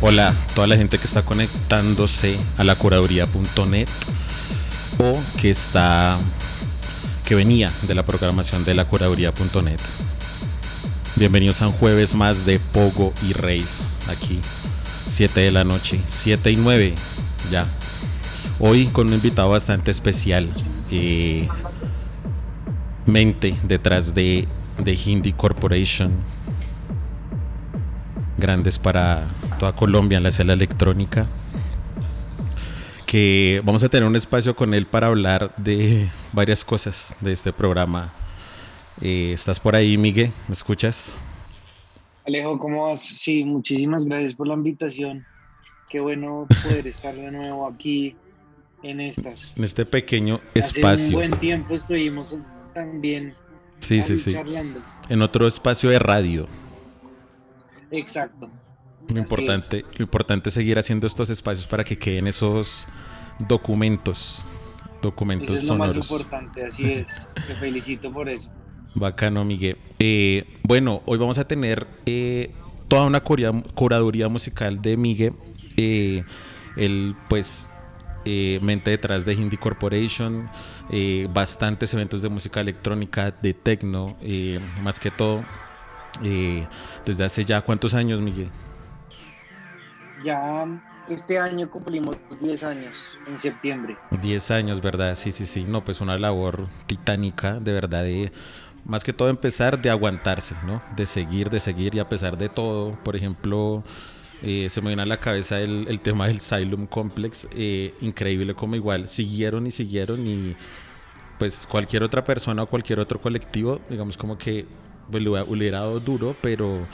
Hola, toda la gente que está conectándose a la curaduría.net o que está que venía de la programación de la curaduría.net. Bienvenidos a un jueves más de Pogo y Rave aquí 7 de la noche, 7 y 9 ya. Hoy con un invitado bastante especial. Eh, mente detrás de, de Hindi Corporation grandes para toda Colombia en la escena electrónica. Que vamos a tener un espacio con él para hablar de varias cosas de este programa. Eh, ¿Estás por ahí, Miguel? ¿Me escuchas? Alejo, ¿cómo vas? Sí, muchísimas gracias por la invitación. Qué bueno poder estar de nuevo aquí en estas. En este pequeño espacio. Hace un buen tiempo estuvimos también sí, sí, sí. En otro espacio de radio. Exacto. Lo importante, lo importante es seguir haciendo estos espacios para que queden esos documentos, documentos eso es sonoros. Lo más importante, así es. Te felicito por eso. Bacano, Miguel. Eh, bueno, hoy vamos a tener eh, toda una curaduría musical de Miguel. Eh, el, pues, mente detrás de Hindi Corporation, bastantes eventos de música electrónica, de techno, más que todo desde hace ya cuántos años, Miguel? Ya este año cumplimos 10 años, en septiembre. 10 años, ¿verdad? Sí, sí, sí. No, pues una labor titánica, de verdad, de más que todo empezar de aguantarse, ¿no? De seguir, de seguir y a pesar de todo, por ejemplo, eh, se me viene a la cabeza el, tema del Xylem Complex, eh, increíble como igual, siguieron y siguieron y pues cualquier otra persona o cualquier otro colectivo, digamos como que pues, le hubiera dado duro, pero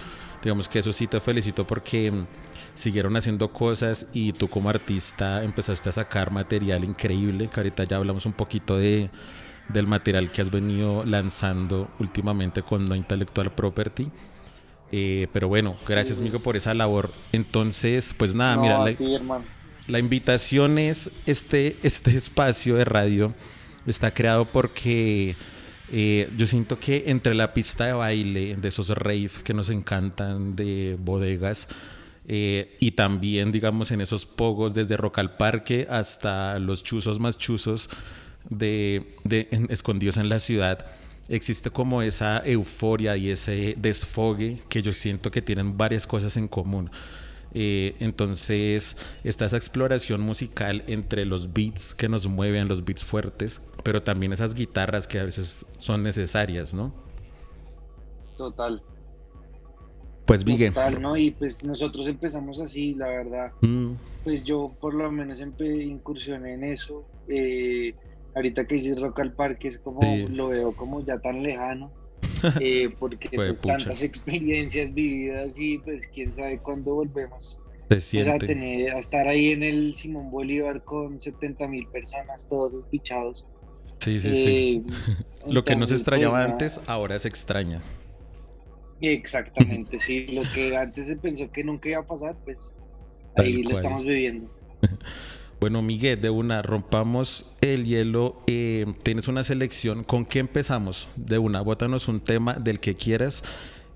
digamos que eso sí te felicito porque mm, siguieron haciendo cosas y tú como artista empezaste a sacar material increíble, que ahorita ya hablamos un poquito de, del material que has venido lanzando últimamente con No Intellectual Property. Eh, pero bueno, gracias, amigo, por esa labor. Entonces, pues nada, mira, la, la, invitación es este, este espacio de radio está creado porque eh, yo siento que entre la pista de baile, de esos rave que nos encantan, de bodegas, eh, y también, digamos, en esos pogos desde Rock Parque hasta los chuzos más chuzos de, de escondidos en la ciudad, existe como esa euforia y ese desfogue que yo siento que tienen varias cosas en común. Eh, entonces está esa exploración musical entre los beats que nos mueven, los beats fuertes, pero también esas guitarras que a veces son necesarias, ¿no? Total. Pues Miguel. Total, ¿no? Y pues nosotros empezamos así, la verdad. Mm. Pues yo por lo menos incursioné en eso. Eh, ahorita que dices Rock al Parque es como, lo veo como ya tan lejano. Eh, porque pues, tantas experiencias vividas y pues quién sabe cuándo volvemos a, tener, a estar ahí en el Simón Bolívar con 70 mil personas, todos espichados. Sí, sí, sí. Eh, lo que no se extrañaba pues, antes, ahora se extraña. Exactamente, sí. Lo que antes se pensó que nunca iba a pasar, pues ahí lo estamos viviendo. Bueno, Miguel, de una, rompamos el hielo. Eh, tienes una selección. ¿Con qué empezamos? De una, bótanos un tema del que quieras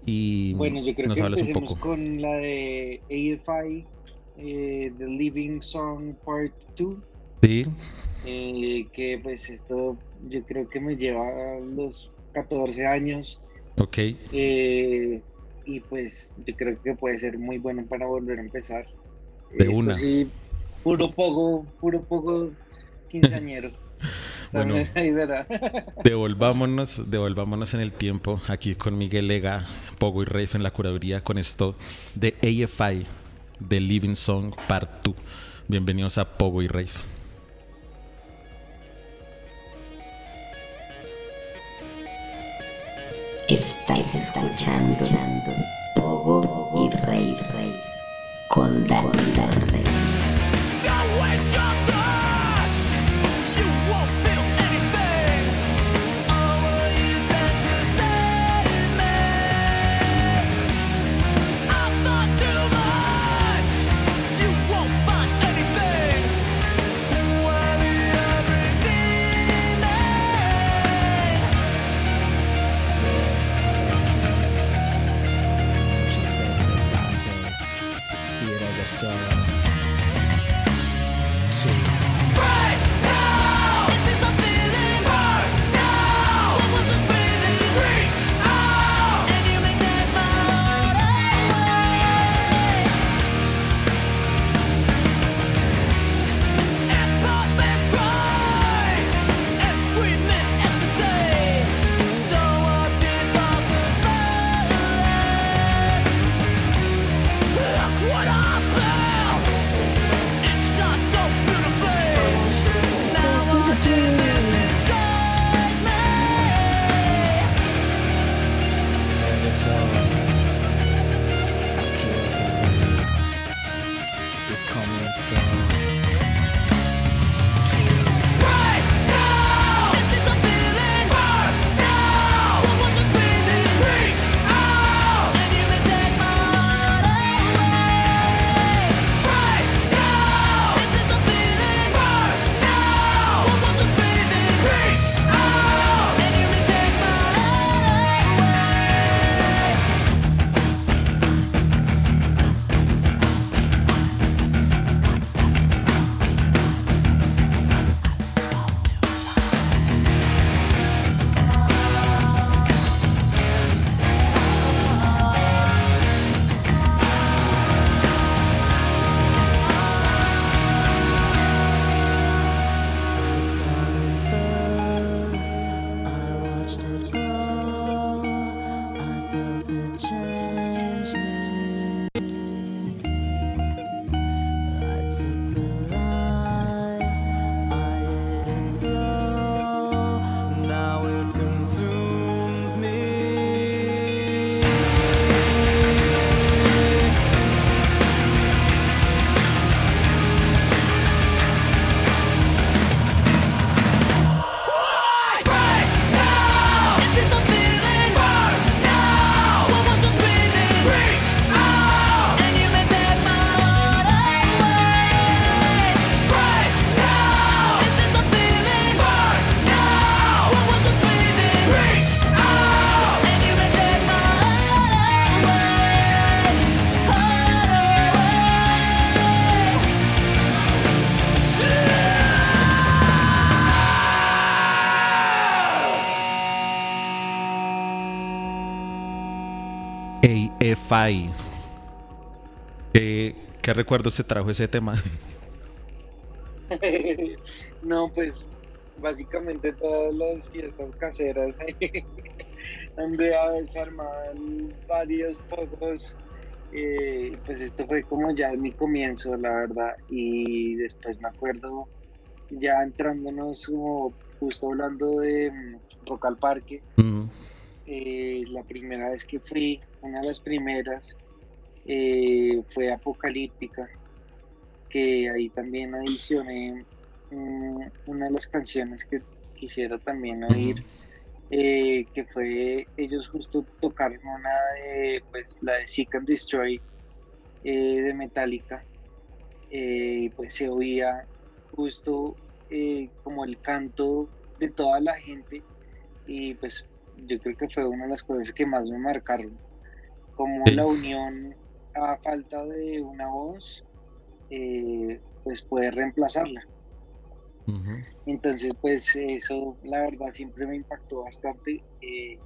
y bueno, yo creo que empecemos con la de AFI, eh, The Living Song Part 2. Sí. Eh, que pues esto yo creo que me lleva a los 14 años. Ok. y pues yo creo que puede ser muy bueno para volver a empezar. De una. Sí, Puro poco, puro poco quinceañero. bueno, devolvámonos, devolvámonos en el tiempo aquí con Miguel Lega, Pogo y Rafe en la curaduría con esto de AFI, de Living Song Part 2. Bienvenidos a Pogo y Rafe. Estáis escuchando Pogo y Rafe con Daniel shut down. 着 AFI. ¿Qué, ¿Qué recuerdos se trajo ese tema? no, pues básicamente todas las fiestas caseras donde a veces armaban varios pocos. Eh, pues esto fue como ya mi comienzo, la verdad. Y después me acuerdo ya entrándonos como justo hablando de mm, Rock al Parque. Eh, la primera vez que fui, una de las primeras, eh, fue Apocalíptica, que ahí también adicioné mm, una de las canciones que quisiera también oír, eh, que fue, ellos justo tocaron una de, pues la de Seek and Destroy de Metallica, pues se oía justo como el canto de toda la gente y pues yo creo que fue una de las cosas que más me marcaron, como la unión a falta de una voz, eh, pues puede reemplazarla. Entonces, pues eso, la verdad, siempre me impactó bastante. Eh,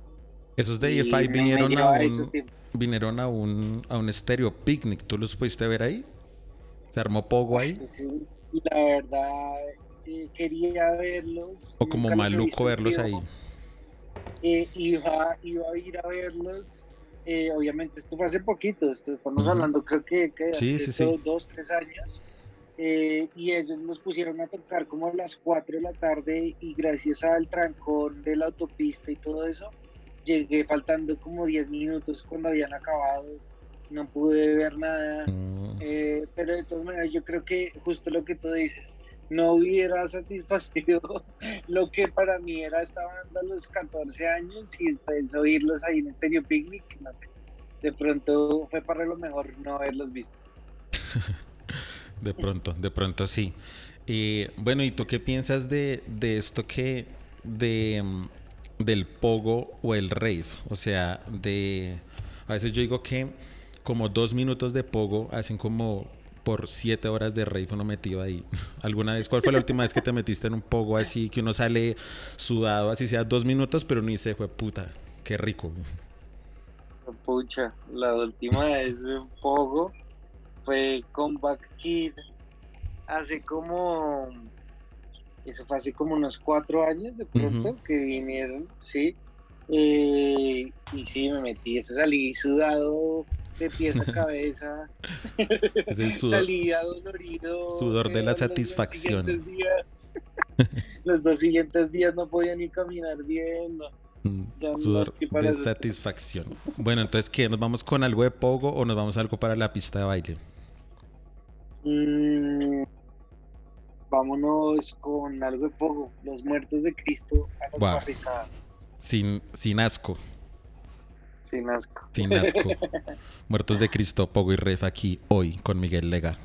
Esos de EFI vinieron, a un, vinieron a un, a un stereo picnic, ¿tú los pudiste ver ahí? ¿Se armó pogo ahí? Pues la verdad, eh, quería verlos. O como maluco verlos ahí. Eh, iba, iba a ir a verlos. Eh, obviamente, esto fue hace poquito, estamos hablando, creo que, que hace dos, tres años. Eh, y ellos nos pusieron a tocar como a las 4 de la tarde y gracias al trancón de la autopista y todo eso, llegué faltando como 10 minutos cuando habían acabado, no pude ver nada, mm. pero de todas maneras yo creo que justo lo que tú dices, no hubiera satisfacido lo que para mí era esta banda a los 14 años y después oírlos ahí en Stereo Picnic, no sé. De pronto fue para lo mejor no haberlos visto. de pronto, de pronto sí. Y bueno, ¿y tú qué piensas de, de esto que de mm, del pogo o el rave? O sea, de a veces yo digo que como dos minutos de pogo hacen como por siete horas de rave uno metido ahí. ¿Alguna vez? ¿Cuál fue la última vez que te metiste en un pogo así que uno sale sudado, así sea dos minutos, pero ni se fue puta? Qué rico. Pucha, la última vez de un pogo fue con Back Kid hace como. Eso fue hace como unos cuatro años de pronto que vinieron, sí. Eh, y sí, me metí, eso salí sudado de pies a cabeza. Es el sudor, Sudor de la satisfacción. Los dos siguientes días no podía ni caminar bien. Mm, sudor de satisfacción. Bueno, entonces, ¿qué? ¿Nos vamos con algo de pogo o nos vamos a algo para la pista de baile? Mm, vámonos con algo de pogo. Los muertos de Cristo a las Sin, sin asco. Sin asco. Sin asco. Muertos de Cristo, Pogo y Ref aquí hoy con Miguel Lega.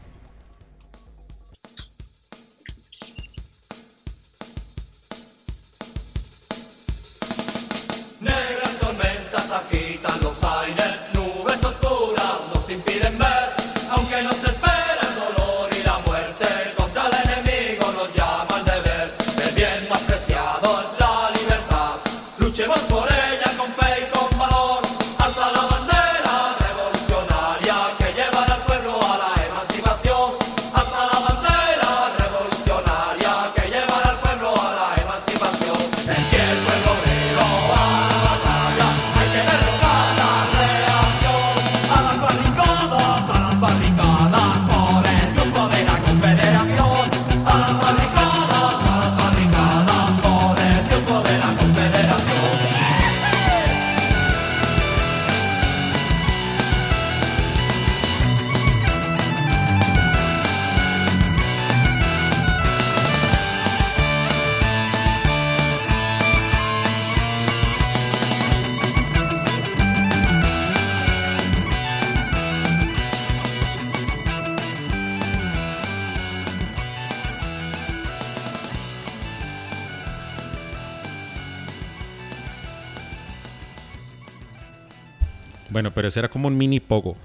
Bueno, pero ese era como un mini pogo.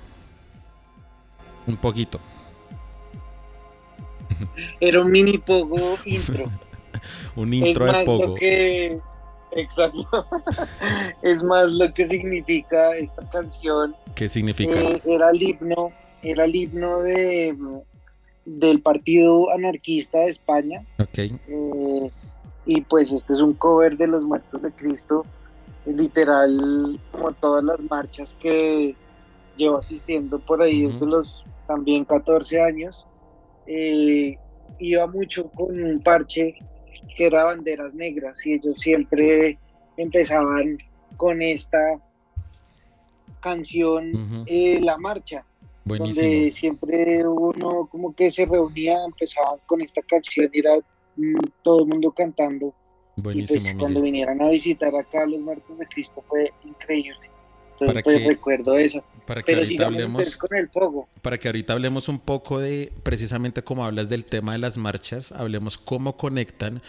Un poquito. Era un mini pogo intro. un intro de pogo. que Exacto. es más lo que significa esta canción. ¿Qué significa? Eh, era el himno, era el himno de del Partido Anarquista de España. Ok. Eh, y pues este es un cover de los muertos de Cristo, literal como todas las marchas que llevo asistiendo por ahí desde los también 14 años. Eh, iba mucho con un parche que era banderas negras y ellos siempre empezaban con esta canción eh, La Marcha. Donde siempre uno como que se reunía, empezaban con esta canción y era mm, todo el mundo cantando. Pues, Buenísimo, cuando vinieran a visitar acá los muertos de Cristo fue increíble. Entonces pues recuerdo eso. Para que ahorita hablemos con el Para que ahorita hablemos un poco de precisamente como hablas del tema de las marchas, hablemos cómo conectan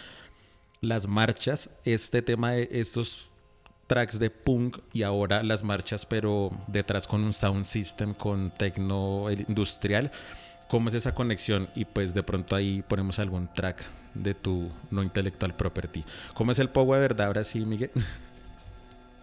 las marchas, este tema de estos tracks de punk y ahora las marchas, pero detrás con un sound system, con tecno industrial. ¿Cómo es esa conexión? Y pues de pronto ahí ponemos algún track de tu no intelectual property. ¿Cómo es el Pogo de verdad ahora sí, Miguel?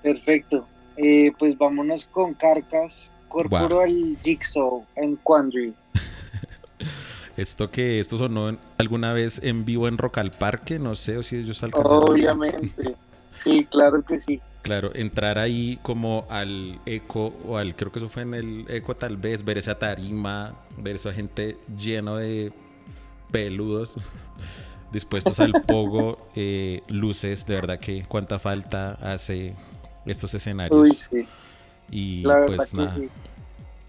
Perfecto. Eh, pues vámonos con Carcas, Corporal Jigsaw en Quandary. Esto que esto sonó alguna vez en vivo en Rock al Parque, no sé o si ellos alcanzaron. Obviamente, sí, claro que sí. Claro, entrar ahí como al eco o al, creo que eso fue en el eco tal vez, ver esa tarima, ver esa gente lleno de peludos dispuestos al pogo, eh, luces, de verdad que cuánta falta hace estos escenarios. Y pues nada.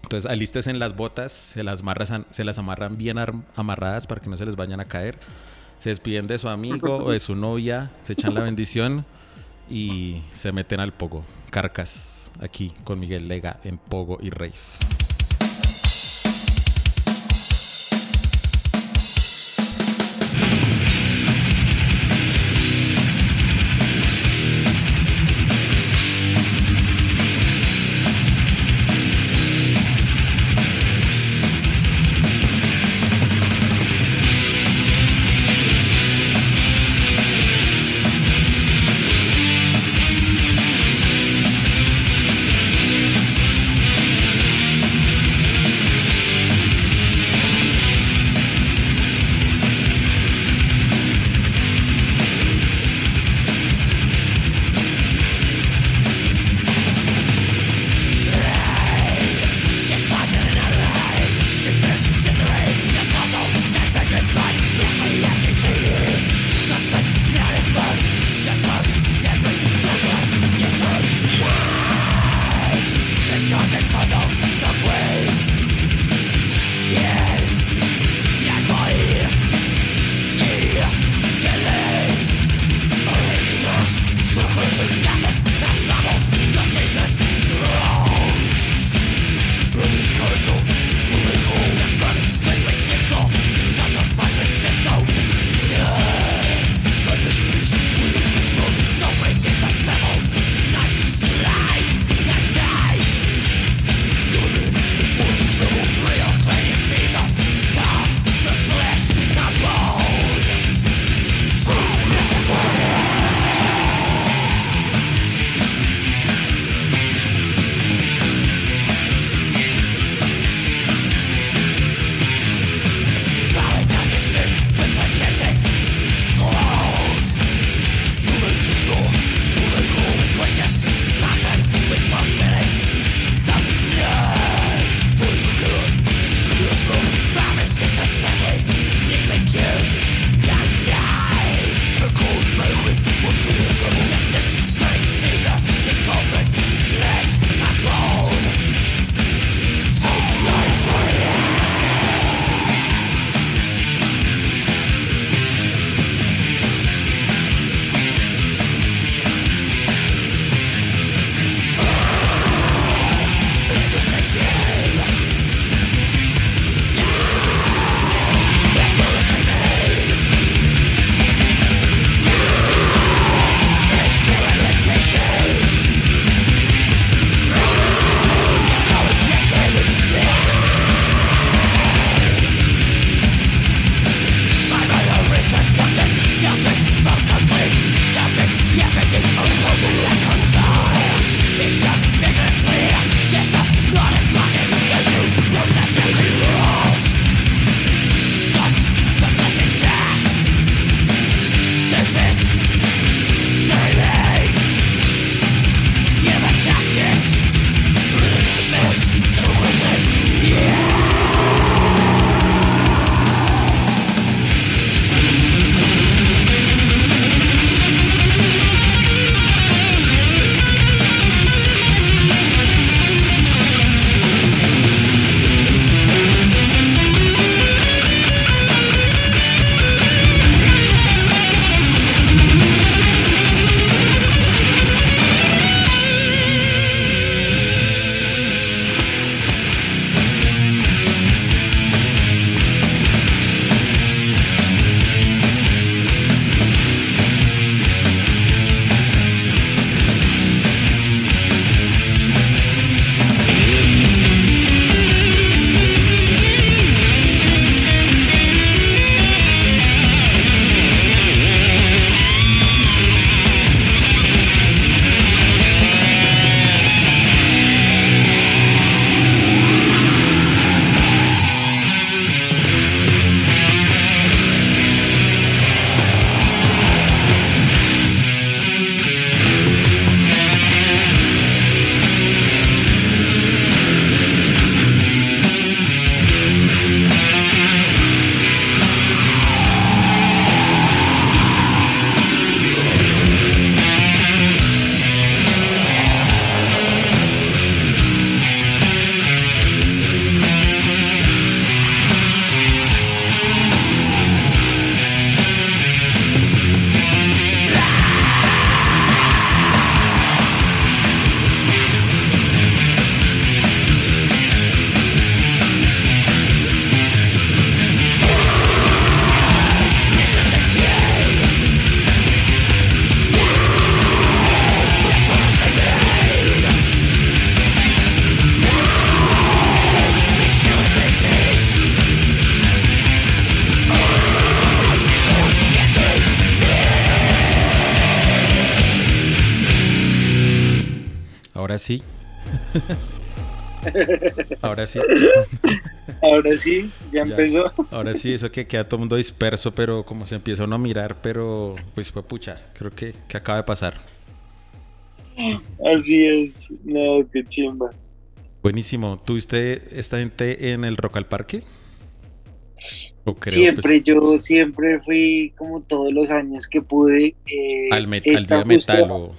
Entonces alistes en las botas, se las, se las amarran bien amarradas para que no se les vayan a caer. Se despiden de su amigo o de su novia, se echan la bendición y se meten al pogo. Carcas aquí con Miguel Lega en Pogo y Rave. Ahora sí. ahora sí. ahora sí, ya, empezó. ahora sí, eso que queda todo el mundo disperso, pero como se empieza uno a mirar, pero pues fue pucha, creo que, que acaba de pasar. Así es, no, qué chimba. Buenísimo. ¿Tuviste esta gente en el Rock al Parque? siempre, pues, yo siempre fui como todos los años que pude. Eh, al, día metal o...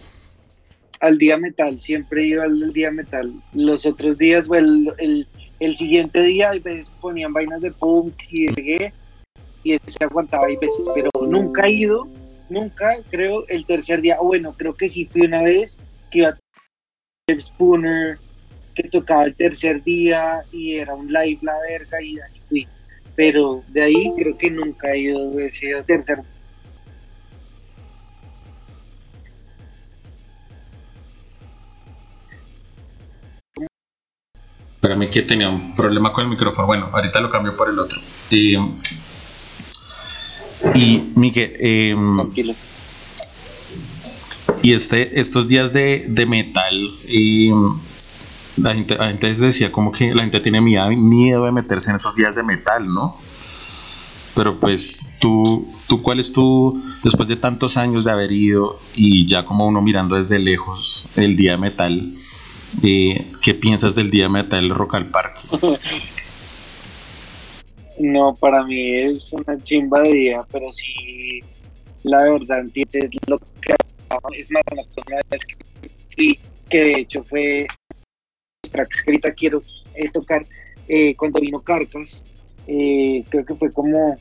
Al día metal, siempre iba al día metal. Los otros días, bueno, el, el, siguiente día, a veces ponían vainas de punk y de y ese se aguantaba hay veces, pero nunca he ido, nunca, creo, el tercer día, bueno, creo que sí fui una vez, que iba a Spooner, que tocaba el tercer día y era un live la verga y ahí fui pero de ahí creo que nunca he ido ese tercer Para mí que tenía un problema con el micrófono. Bueno, ahorita lo cambio por el otro. y Miguel, em, y este, estos días de, de metal, em, la gente, la gente decía como que la gente tiene miedo de meterse en esos días de metal, ¿no? Pero pues tú, tú ¿cuál es tu, después de tantos años de haber ido y ya como uno mirando desde lejos el día de metal, eh, ¿qué piensas del día de metal Rock al Parque? No, para mí es una chimba de día, pero sí, la verdad, entiendes lo que es más, la vez que, que de hecho fue escrita quiero eh, tocar eh, cuando vino Carcas. Eh, creo que fue como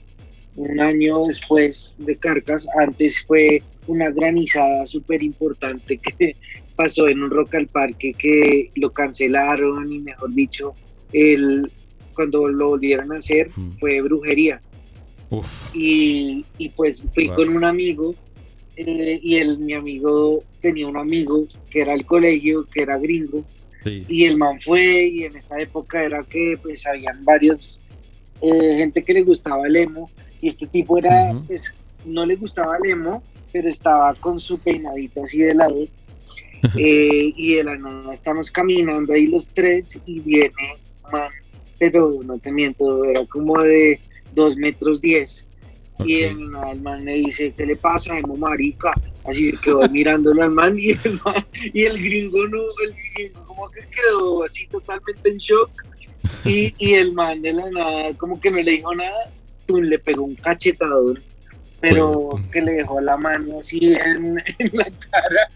un año después de Carcas. Antes fue una granizada súper importante que pasó en un Rock al Parque que lo cancelaron y mejor dicho, el, cuando lo volvieron a hacer fue brujería. Y, y, pues fui con un amigo y el, mi amigo tenía un amigo que era el colegio, que era gringo, y el man fue, y en esta época era que pues habían varios, eh, gente que le gustaba el emo, y este tipo era, pues no le gustaba el emo, pero estaba con su peinadito así de lado, eh, y de la nada estamos caminando ahí los tres, y viene man, pero no te miento, era como de dos metros diez, y el, man le dice, ¿qué le pasa, emo marica? Así se quedó mirándolo al man y el, man, y el gringo no, el gringo como que quedó así totalmente en shock. Y, y el man de la nada, como que no le dijo nada, tú le pegó un cachetador, pero que le dejó la mano así en, la cara.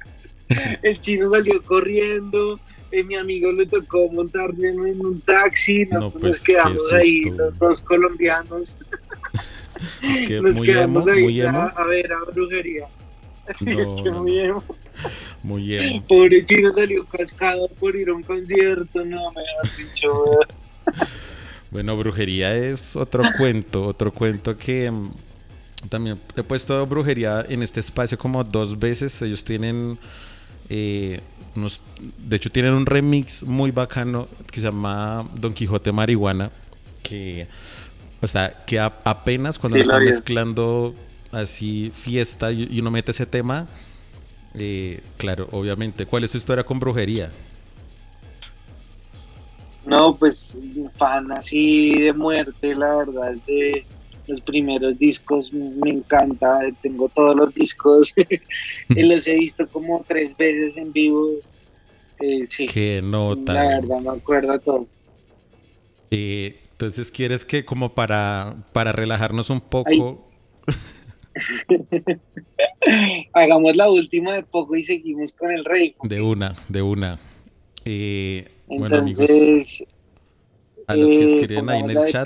El chino salió corriendo, eh, mi amigo le tocó montarme en un taxi, nos, pues, quedamos ahí los dos colombianos. Es que nos muy quedamos emo, ahí muy emo. A, a ver, a brujería. No, es que muy emo. Muy emo. Pobre chino salió cascado por ir a un concierto, no me has dicho. bueno, brujería es otro cuento, otro cuento que mm, también he puesto brujería en este espacio como dos veces. Ellos tienen eh, unos, de hecho tienen un remix muy bacano que se llama Don Quijote Marihuana, que, o sea, que apenas cuando lo están mezclando así fiesta y, uno mete ese tema, eh, claro, obviamente. ¿Cuál es tu historia con brujería? No, pues fan así de muerte, la verdad, de los primeros discos me encanta, tengo todos los discos, los he visto como tres veces en vivo. Eh, sí, Qué nota. La verdad, me acuerdo todo. Eh, entonces, ¿quieres que como para, para relajarnos un poco... Hagamos la última de poco y seguimos con el rey. De una, de una. Eh, bueno, amigos, a los que eh, escriben ahí en el chat,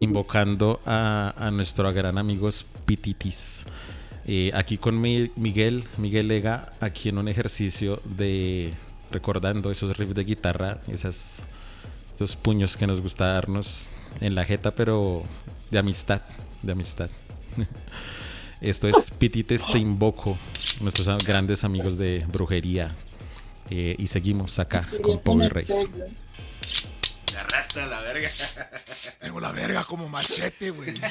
invocando a, a nuestro gran amigo Pititis. Eh, aquí con Miguel, Miguel Lega, aquí en un ejercicio de recordando esos riffs de guitarra, esas, esos puños que nos gusta darnos en la jeta, pero de amistad de amistad. Esto es Pitites Te Invoco, nuestros grandes amigos de brujería. Eh, y seguimos acá con Power Rey. Me arrastra la verga. Tengo la verga como machete, güey.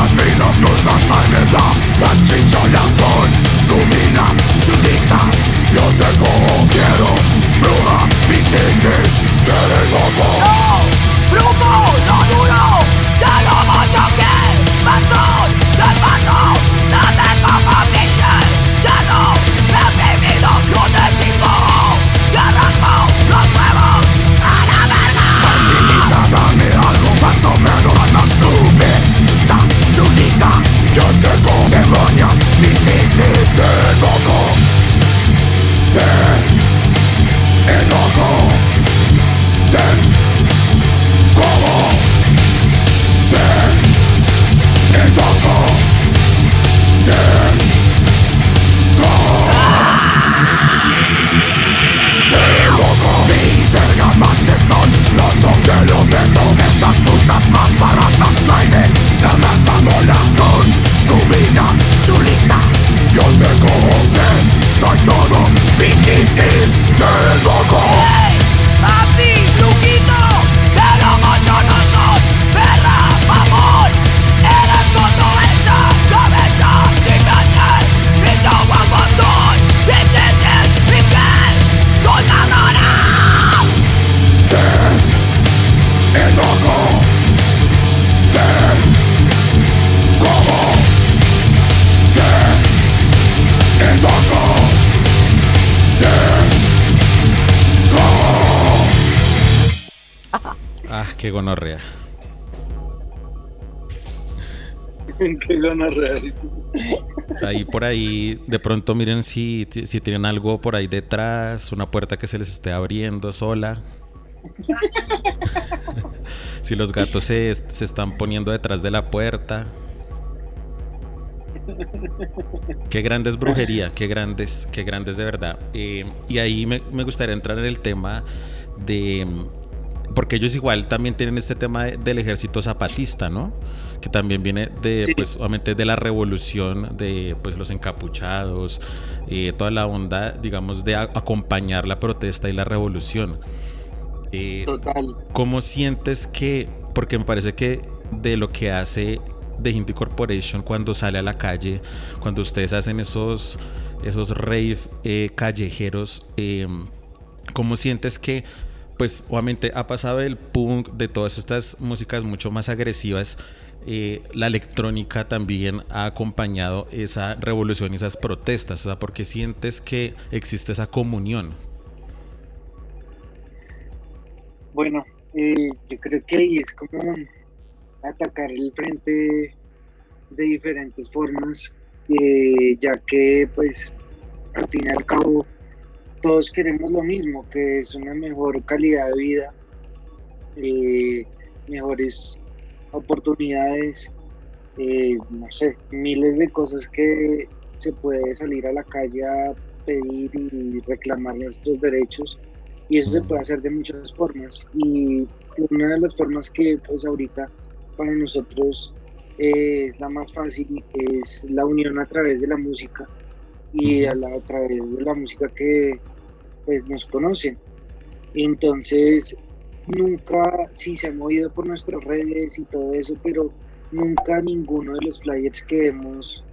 las vidas no están en edad La chicha la pon, domina, chulita. Yo te quiero, bruja, mi tigres, te gonorrea. Qué gonorrea. Ahí por ahí, de pronto miren si, si tienen algo por ahí detrás, una puerta que se les esté abriendo sola. si los gatos se, se, están poniendo detrás de la puerta. Qué grandes brujería, qué grandes, qué grandes de verdad. Eh, y ahí me, me gustaría entrar en el tema de porque ellos igual también tienen este tema del ejército zapatista, ¿no? Que también viene de, pues, obviamente de la revolución, de, pues, los encapuchados, eh, toda la onda, digamos, de acompañar la protesta y la revolución. Eh, Total. ¿Cómo sientes que, porque me parece que de lo que hace The Hindi Corporation cuando sale a la calle, cuando ustedes hacen esos, esos rave eh, callejeros, ¿cómo sientes que pues obviamente ha pasado el punk, de todas estas músicas mucho más agresivas. Eh, la electrónica también ha acompañado esa revolución y esas protestas, o sea, porque sientes que existe esa comunión. Bueno, eh, yo creo que ahí es como atacar el frente de diferentes formas, eh, ya que pues al fin y al cabo todos queremos lo mismo, que es una mejor calidad de vida, eh, mejores oportunidades, eh, no sé, miles de cosas que se puede salir a la calle a pedir y reclamar nuestros derechos y eso se puede hacer de muchas formas. Y una de las formas que pues ahorita para nosotros eh, es la más fácil es la unión a través de la música y a, la, través de la música que pues nos conocen. Entonces, nunca, sí se ha movido por nuestras redes y todo eso, pero nunca ninguno de los flyers que hemos,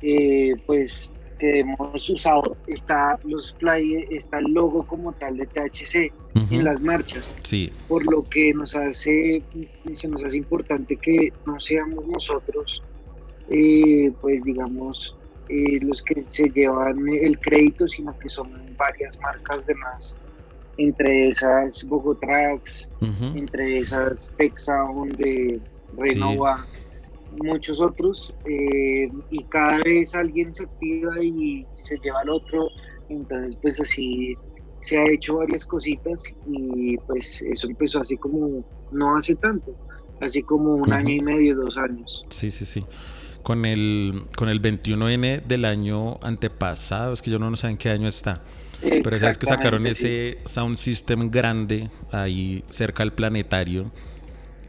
eh, pues, que hemos usado, está los flyers, está el logo como tal de THC en las marchas. Sí. Por lo que nos hace, se nos hace importante que no seamos nosotros, eh, pues digamos, eh, los que se llevan el crédito, sino que son varias marcas de más, entre esas Bogotrax, entre esas Texaon de Renova, muchos otros, eh, y cada vez alguien se activa y se lleva al otro, entonces pues así se ha hecho varias cositas y pues eso empezó así como no hace tanto, así como un año y medio, dos años. Sí, sí, sí con el, con el 21N del año antepasado, es que yo no, sé en qué año está. Pero sabes que sacaron ese sound system grande ahí cerca del planetario.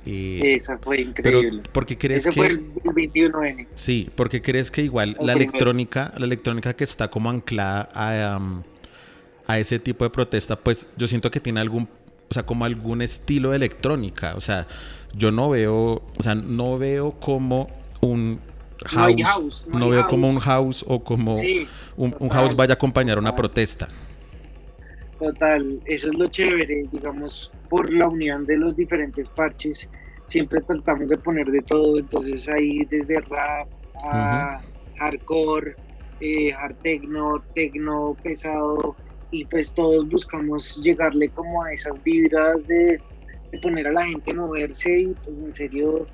Eh, Esa fue increíble. Pero, ¿por qué crees que fue el 21N? Sí, porque crees que igual la electrónica, la electrónica que está como anclada a, a ese tipo de protesta, pues yo siento que tiene algún, o sea, como algún estilo de electrónica, o sea, yo no veo, o sea, no veo como un house, no, veo como un house o como un, un, house vaya a acompañar una protesta. Total, eso es lo chévere, digamos, por la unión de los diferentes parches, siempre tratamos de poner de todo, entonces ahí desde rap a hardcore, eh, hard techno, techno pesado, y pues todos buscamos llegarle como a esas vibras de, poner a la gente a moverse y pues en serio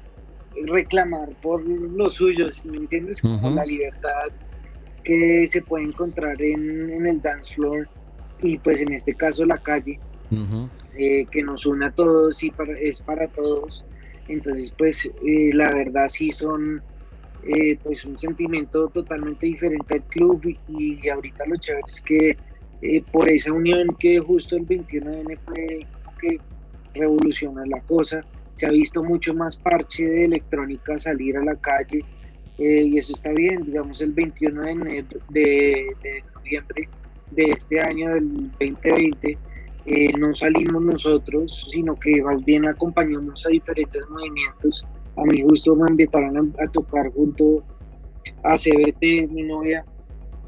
reclamar por lo suyo, si me entiendes, como la libertad que se puede encontrar en, en el dance floor y pues en este caso la calle, eh, que nos une a todos y para, es para todos. Entonces pues eh, la verdad sí son eh, pues un sentimiento totalmente diferente al club y, ahorita lo chévere es que por esa unión que justo el 21 de enero fue que revoluciona la cosa, se ha visto mucho más parche de electrónica salir a la calle y eso está bien, digamos el 21 de, enero, de noviembre de este año del 2020 eh, no salimos nosotros, sino que más bien acompañamos a diferentes movimientos. A mi gusto me invitaron a, tocar junto a CBT, mi novia.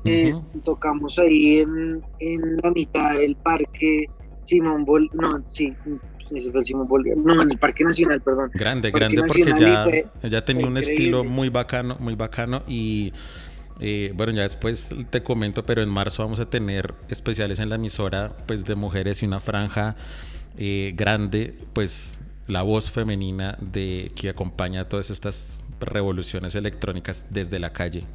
Eh, tocamos ahí en, en, la mitad del parque Simón Bolívar, no, sí, ese fue Simón Bolívar, no, en el Parque Nacional, perdón. Grande, grande, porque ya, ya tenía un estilo muy bacano, muy bacano y eh, bueno, ya después te comento, pero en marzo vamos a tener especiales en la emisora pues de mujeres y una franja eh, grande, pues la voz femenina de que acompaña todas estas revoluciones electrónicas desde la calle.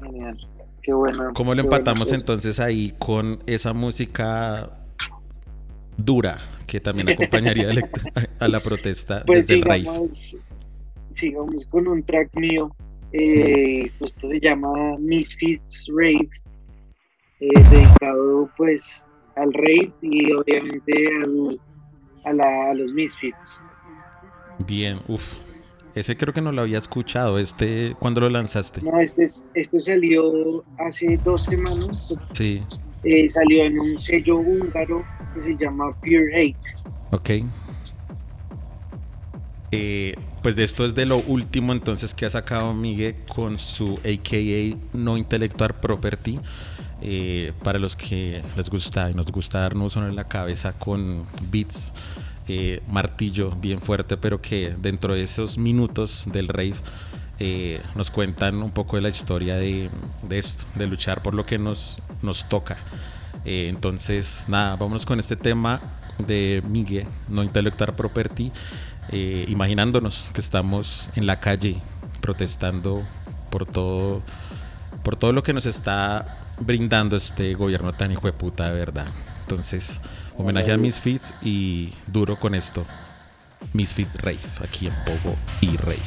Genial, qué bueno. ¿Cómo lo empatamos entonces ahí con esa música dura que también acompañaría a la protesta pues desde el rave? Sigamos con un track mío eh, esto se llama Misfits Rave, eh, dedicado pues al rave y obviamente a, los Misfits. Bien, uff. Ese creo que no lo había escuchado. Este, ¿cuándo lo lanzaste? No, este, este salió hace dos semanas. Sí. Eh, salió en un sello húngaro que se llama Pure Hate. Ok. Eh, pues de esto es de lo último entonces que ha sacado Miguel con su AKA No Intellectual Property. Eh, para los que les gusta y nos gusta darnos uno en la cabeza con beats, eh, martillo bien fuerte, pero que dentro de esos minutos del rave nos cuentan un poco de la historia de, esto, de luchar por lo que nos, nos toca. Entonces, nada, vámonos con este tema de Miguel, No Intellectual Property. Eh, imaginándonos que estamos en la calle protestando por todo, por todo lo que nos está brindando este gobierno tan hijo de puta de verdad. Entonces, homenaje a Misfits y duro con esto. Misfits Rave, aquí en Pogo y Rave.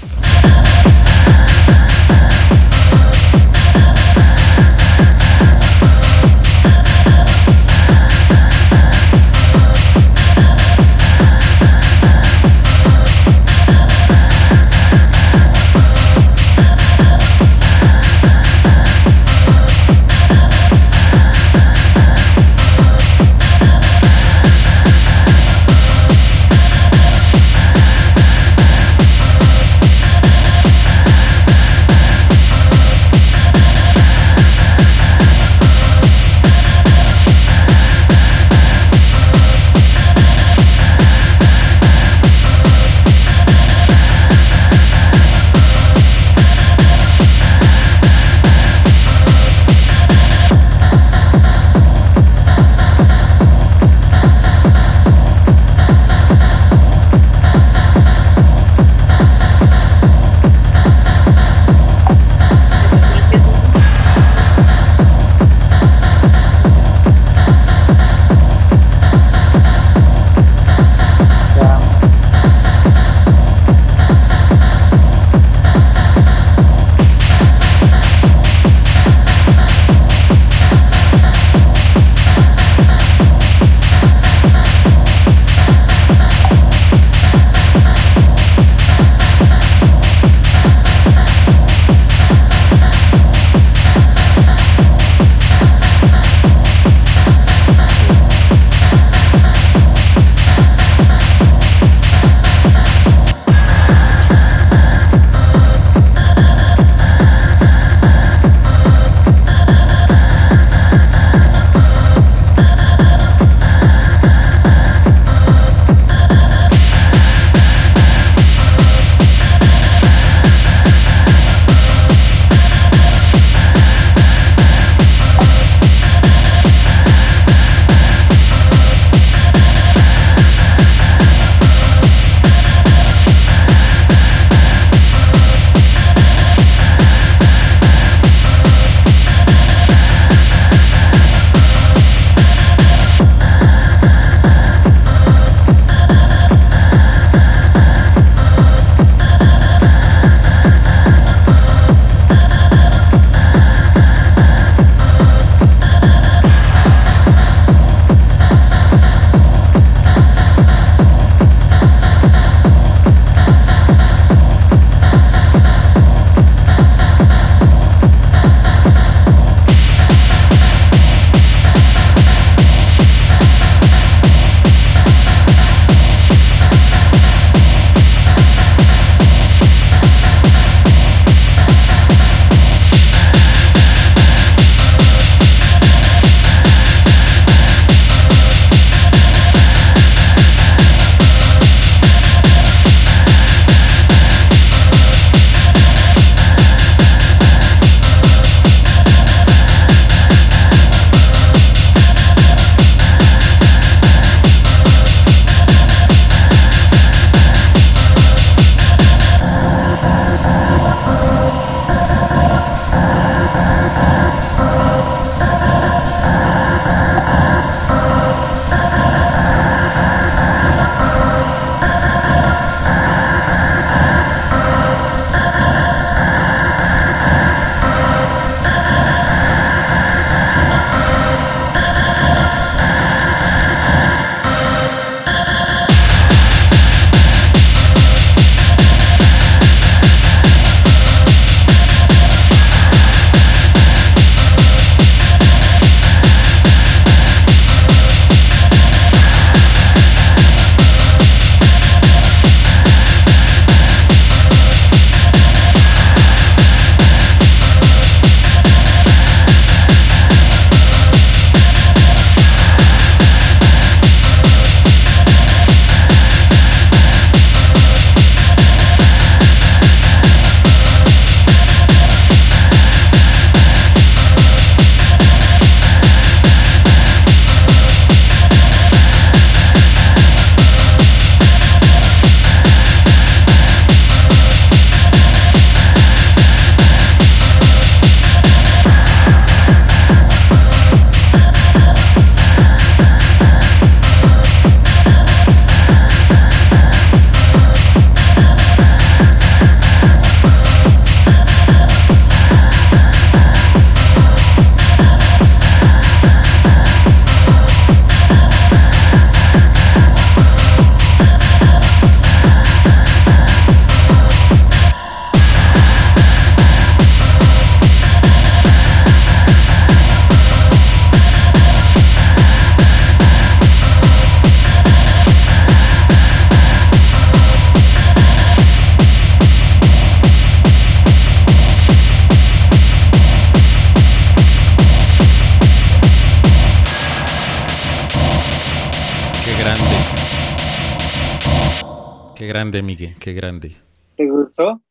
Grande, Miguel, qué grande. ¿Te gustó?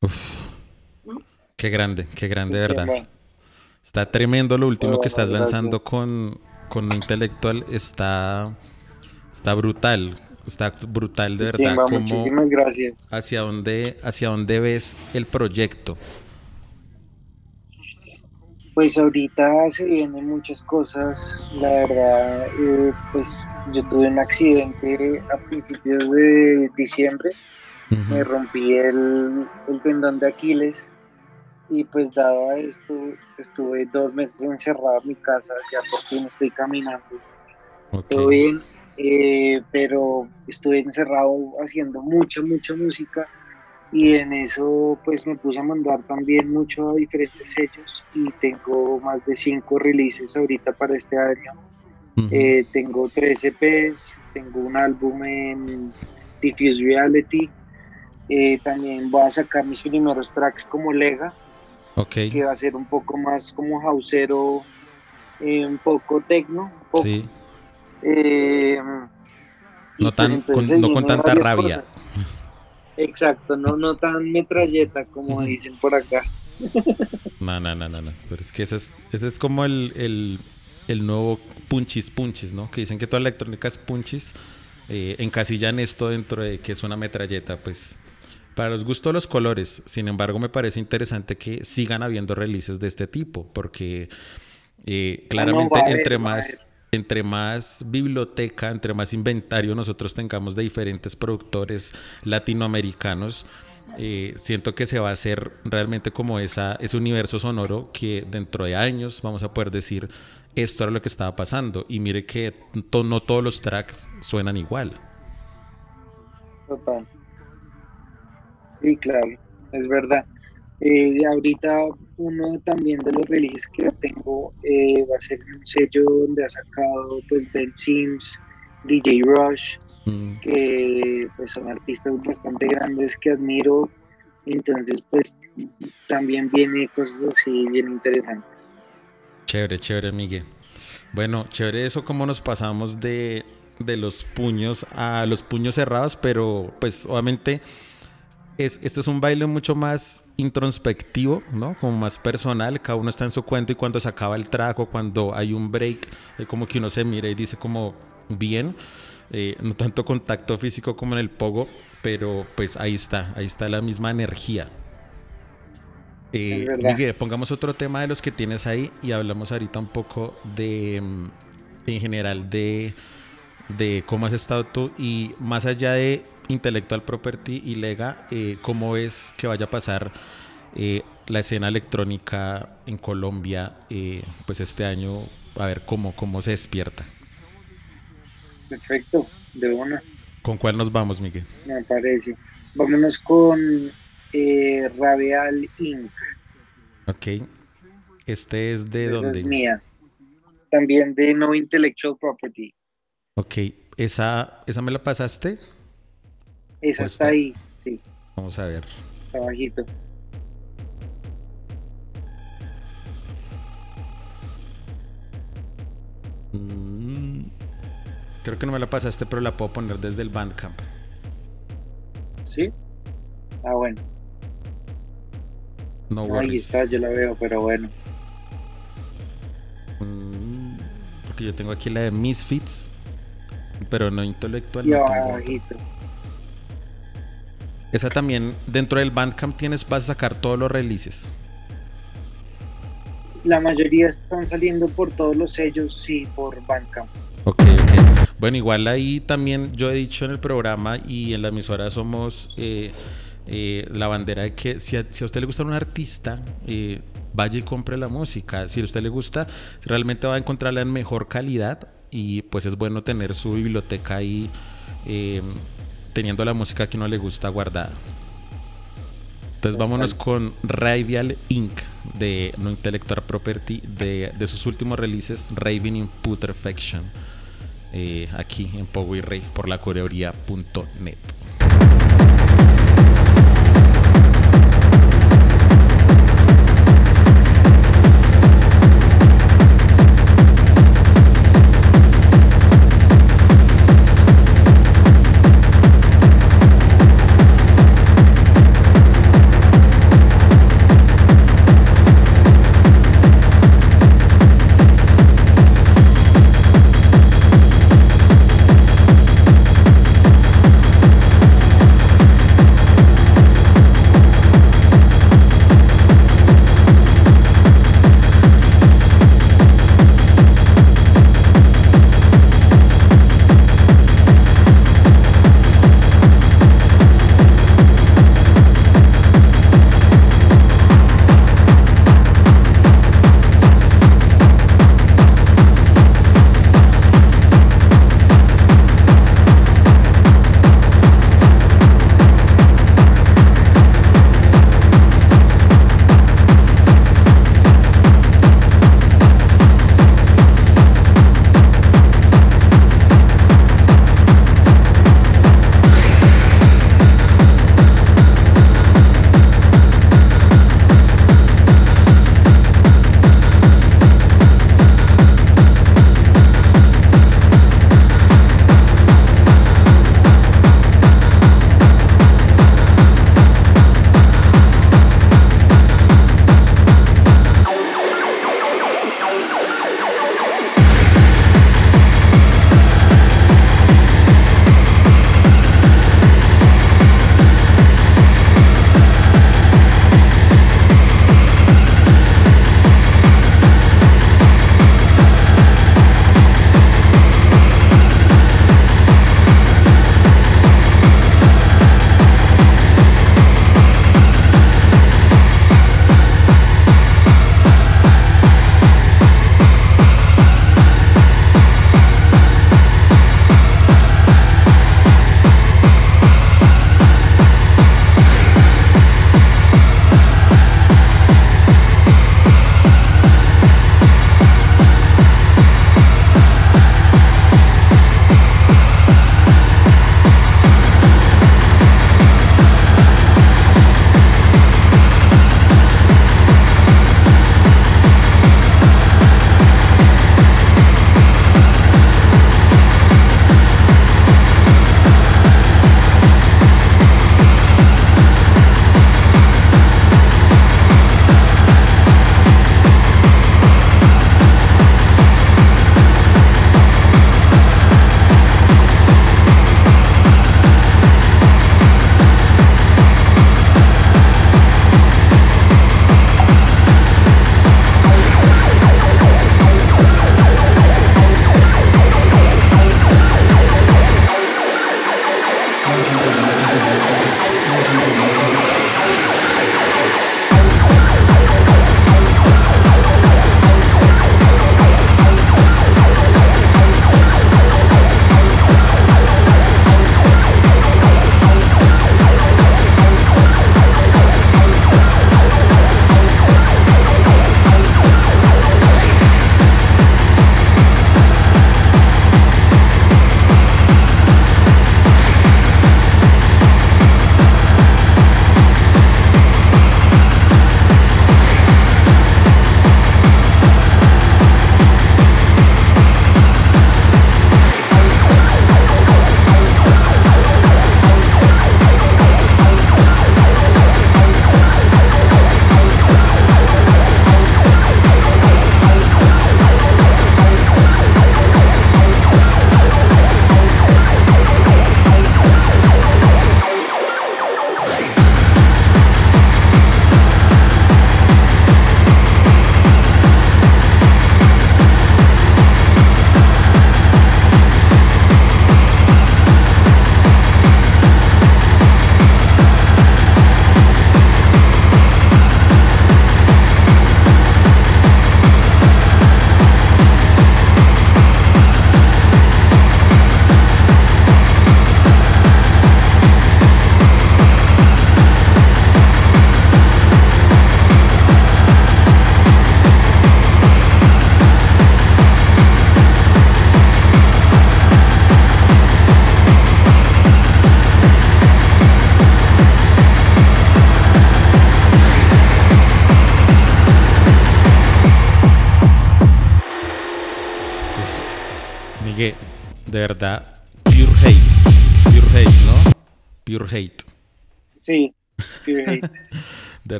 Qué grande, qué grande, verdad. Está tremendo lo último que estás lanzando con, con intelectual. Está, está brutal. Está brutal, de verdad. muchísimas gracias. Hacia dónde, hacia dónde ves el proyecto. Pues ahorita se vienen muchas cosas. La verdad, eh, pues yo tuve un accidente a principios de diciembre. Me rompí el, el tendón de Aquiles y pues dado esto estuve dos meses encerrado en mi casa, ya por fin estoy caminando. Todo bien, eh, pero estuve encerrado haciendo mucha, mucha música y en eso pues me puse a mandar también mucho a diferentes sellos y tengo más de cinco releases ahorita para este año. Eh, tengo tres EPs, tengo un álbum en Diffuse Reality, eh, también voy a sacar mis primeros tracks como Lega, que va a ser un poco más como houseero, eh, un poco tecno. Sí. Eh, no, tan, con, no con tanta rabia. Exacto, no, no tan metralleta como dicen por acá. No, no, no, no, no. Pero es que ese es, ese es como el, el, el, nuevo punchis punchis, ¿no? Que dicen que toda la electrónica es punchis. Eh, encasillan esto dentro de que es una metralleta, pues para los gustos los colores. Sin embargo, me parece interesante que sigan habiendo releases de este tipo, porque eh, claramente entre más entre más biblioteca, entre más inventario nosotros tengamos de diferentes productores latinoamericanos, eh, siento que se va a hacer realmente como esa, ese universo sonoro que dentro de años vamos a poder decir esto era lo que estaba pasando. Y mire que no todos los tracks suenan igual. Total. Sí, claro, es verdad. Eh, ahorita uno también de los releases que tengo eh, va a ser un sello donde ha sacado pues Ben Sims, DJ Rush, mm. que pues son artistas bastante grandes que admiro. Entonces pues también viene cosas así bien interesantes. Chévere, chévere, Miguel. Bueno, chévere eso como nos pasamos de, de los puños a los puños cerrados, pero pues obviamente es, este es un baile mucho más introspectivo, ¿no? Como más personal, cada uno está en su cuento y cuando se acaba el trago, cuando hay un break, como que uno se mira y dice como bien, eh, no tanto contacto físico como en el pogo, pero pues ahí está, ahí está la misma energía. Eh, Miguel, pongamos otro tema de los que tienes ahí y hablamos ahorita un poco de, mm, en general, de, de cómo has estado tú y más allá de Intellectual Property y Lega, eh, ¿cómo es que vaya a pasar eh, la escena electrónica en Colombia eh, pues este año? A ver cómo, cómo se despierta. Perfecto, de una. ¿Con cuál nos vamos, Miguel? Me parece. Vámonos con eh, Radial Inc. Ok. Este es de dónde? Es mía. También de No Intellectual Property. Ok. ¿Esa, ¿Esa me la pasaste? Esa está ahí, sí. Vamos a ver. Trabajito. Mm, creo que no me la pasaste, pero la puedo poner desde el Bandcamp. ¿Sí? Ah, bueno. No worries. Ahí está, yo la veo, pero bueno. Mm, porque yo tengo aquí la de Misfits, pero no intelectual. Ya, bajito. Esa también, dentro del Bandcamp tienes, vas a sacar todos los releases. La mayoría están saliendo por todos los sellos, sí, por Bandcamp. Ok, ok. Bueno, igual ahí también yo he dicho en el programa y en la emisora somos eh, eh, la bandera de que si a, usted le gusta un artista, eh, vaya y compre la música. Si a usted le gusta, realmente va a encontrarla en mejor calidad y pues es bueno tener su biblioteca ahí teniendo la música que no le gusta guardada. Entonces vámonos con Rival Inc. de No Intellectual Property de, sus últimos releases, Raven in Putrefaction. Eh, aquí en y Rave por la coreoría.net.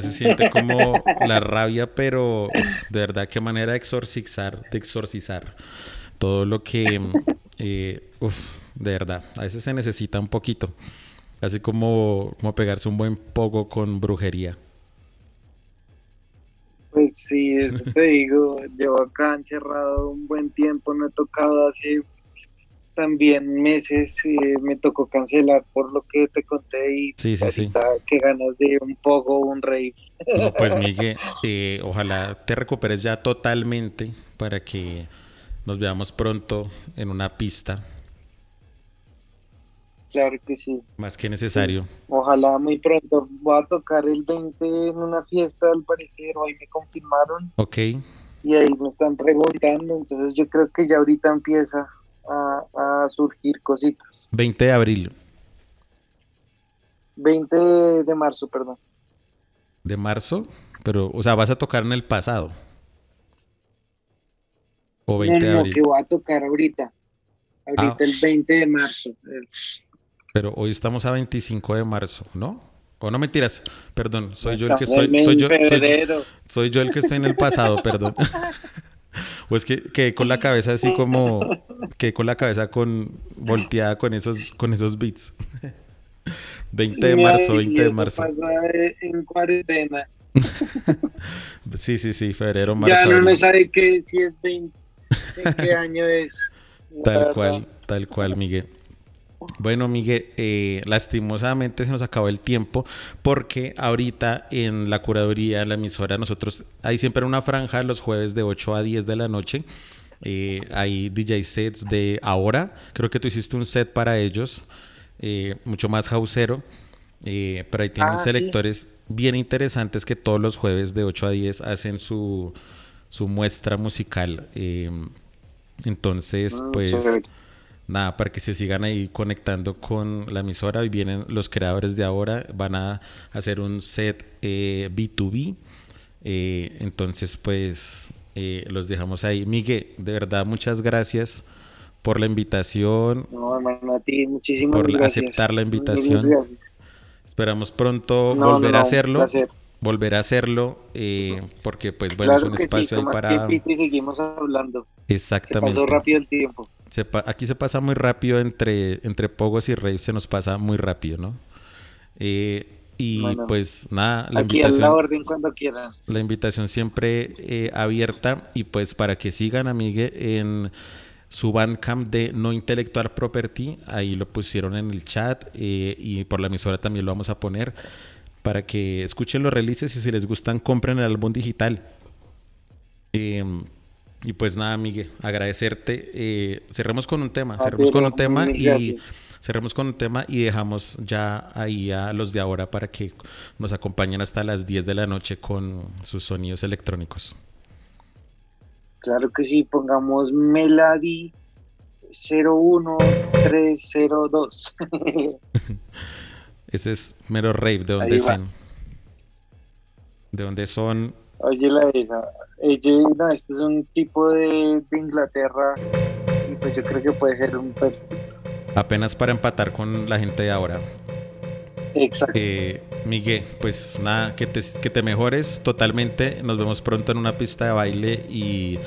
se siente como la rabia, pero de verdad qué manera de exorcizar, de exorcizar todo lo que, eh, de verdad, a veces se necesita un poquito, así como, como pegarse un buen poco con brujería. Pues sí, eso te digo, llevo acá encerrado un buen tiempo, no he tocado hace también meses, eh, me tocó cancelar por lo que te conté y sí, sí, sí. que ganas de un poco un rey. pues Miguel, eh, ojalá te recuperes ya totalmente para que nos veamos pronto en una pista. Claro que sí. Más que necesario. Ojalá muy pronto. Voy a tocar el 20 en una fiesta, al parecer, hoy me confirmaron. Ok. Y ahí me están preguntando, entonces yo creo que ya ahorita empieza a, surgir cositas. 20 de abril. 20 de marzo, perdón. ¿De marzo? Pero, o sea, vas a tocar en el pasado. ¿O 20 de abril? que voy a tocar ahorita. Ahorita ah. el 20 de marzo. Pero hoy estamos a 25 de marzo, ¿no? O no mentiras, perdón, soy yo el que estoy, soy yo, soy yo, el que estoy en el pasado, perdón. Pues que quedé con la cabeza así como quedé con la cabeza con volteada con esos con esos beats. 20 de marzo, 20 de marzo. En cuarentena. sí, sí, sí, febrero, marzo. Ya no, no sabe qué, si es 20, qué año es. Tal cual, tal cual, Miguel. Bueno, Miguel, eh, lastimosamente se nos acabó el tiempo porque ahorita en la curaduría, la emisora, nosotros hay siempre una franja los jueves de 8 a 10 de la noche. Eh, hay DJ sets de ahora. Creo que tú hiciste un set para ellos, eh, mucho más hausero. pero ahí tienen ah, selectores bien interesantes que todos los jueves de 8 a 10 hacen su, su muestra musical. entonces, ah, pues nada, para que se sigan ahí conectando con la emisora. Y vienen los creadores de ahora, van a hacer un set B2B. Eh, eh, entonces, pues eh, los dejamos ahí. Miguel, de verdad, muchas gracias por la invitación. No, hermano, a ti, muchísimas por aceptar la invitación. Esperamos pronto volver a hacerlo. Volver a hacerlo, porque pues bueno, es un espacio ahí para... Seguimos hablando. Exactamente. Se pasó rápido el tiempo aquí se pasa muy rápido entre, entre Pogos y Rey, se nos pasa muy rápido, ¿no? Eh, y pues nada, la invitación. la orden cuando quieran. La invitación siempre eh, abierta y pues para que sigan a Miguel en su bandcamp de No Intelectual Property, ahí lo pusieron en el chat eh, y por la emisora también lo vamos a poner para que escuchen los releases y si les gustan compren el álbum digital. Eh, y pues nada, Miguel, agradecerte. Eh, cerremos con un tema, cerremos con un tema y cerremos con un tema y dejamos ya ahí a los de ahora para que nos acompañen hasta las 10 de la noche con sus sonidos electrónicos. Claro que sí, pongamos Melody 01302. Ese es mero rave, ¿de dónde son? ¿De dónde son? Oye, la esa. No, este es un tipo de, Inglaterra y pues yo creo que puede ser un Apenas para empatar con la gente de ahora. Exacto. Eh, Miguel, pues nada, que te, que te mejores totalmente. Nos vemos pronto en una pista de baile y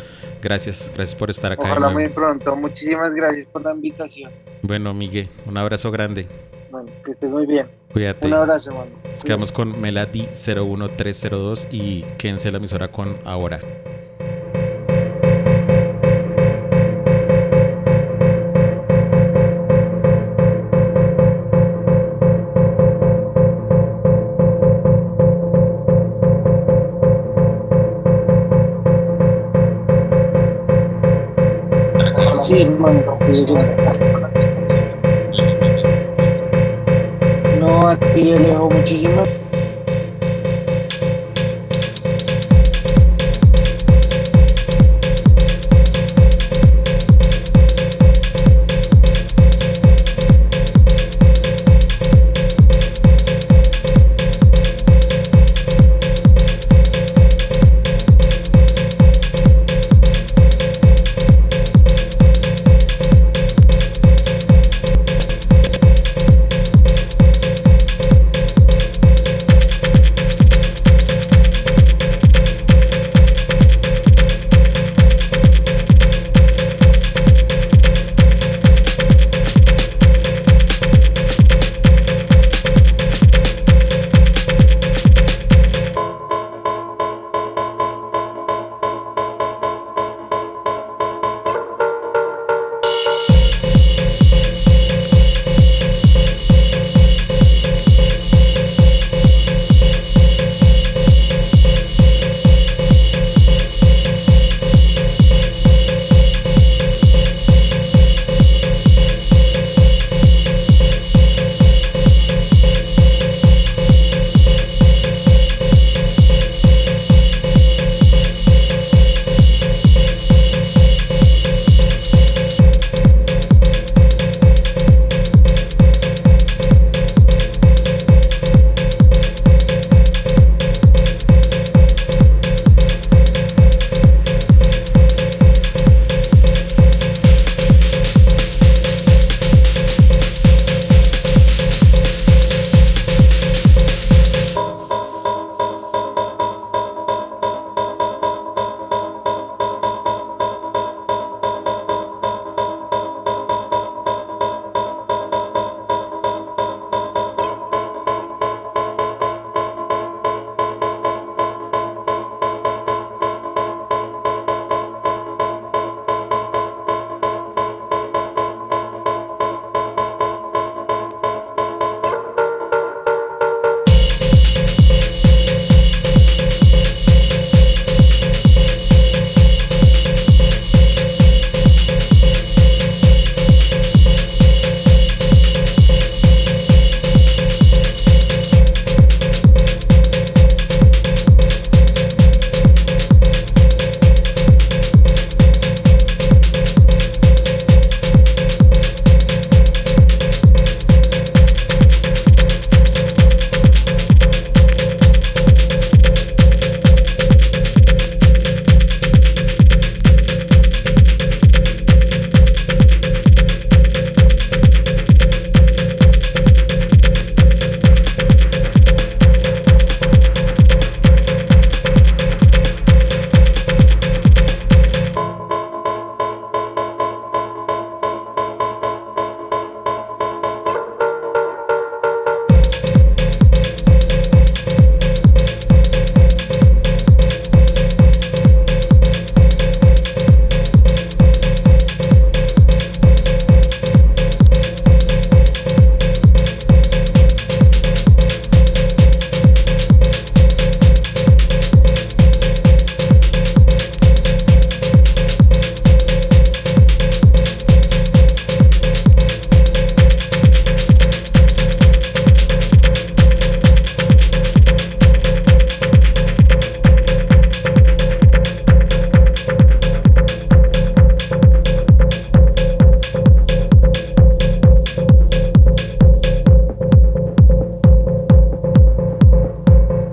gracias, gracias por estar acá. Ojalá muy pronto. Muchísimas gracias por la invitación. Bueno, Miguel, un abrazo grande. Bueno, que estés muy bien. Cuídate. Un abrazo, mano. Nos quedamos con Melody 01302 y quédense la emisora con ahora. Sí, hermano. A ti, Alejo, muchísimas